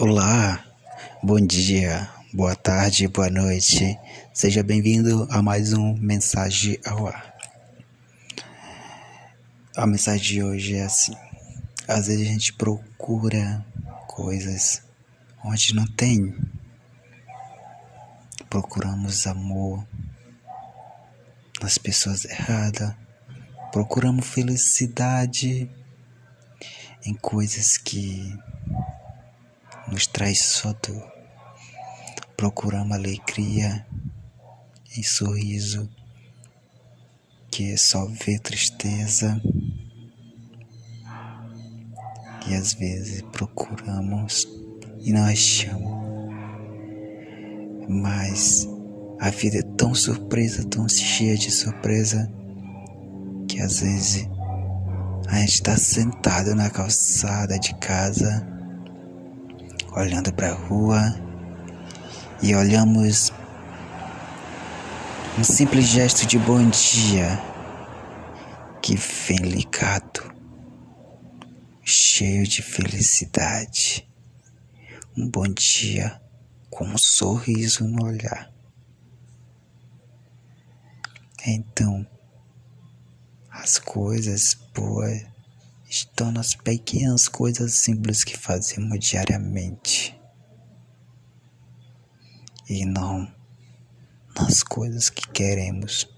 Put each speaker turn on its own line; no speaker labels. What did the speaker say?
Olá, bom dia, boa tarde, boa noite. Seja bem-vindo a mais um Mensagem ao Ar. A mensagem de hoje é assim: às vezes a gente procura coisas onde não tem. Procuramos amor nas pessoas erradas, procuramos felicidade em coisas que nos traz só dor. Procuramos alegria em sorriso, que só ver tristeza. E às vezes procuramos e não achamos. Mas a vida é tão surpresa, tão cheia de surpresa, que às vezes a gente está sentado na calçada de casa olhando para a rua e olhamos um simples gesto de bom dia que vem ligado, cheio de felicidade. Um bom dia com um sorriso no olhar. Então, as coisas boas estão nas pequenas coisas simples que fazemos diariamente. E não nas coisas que queremos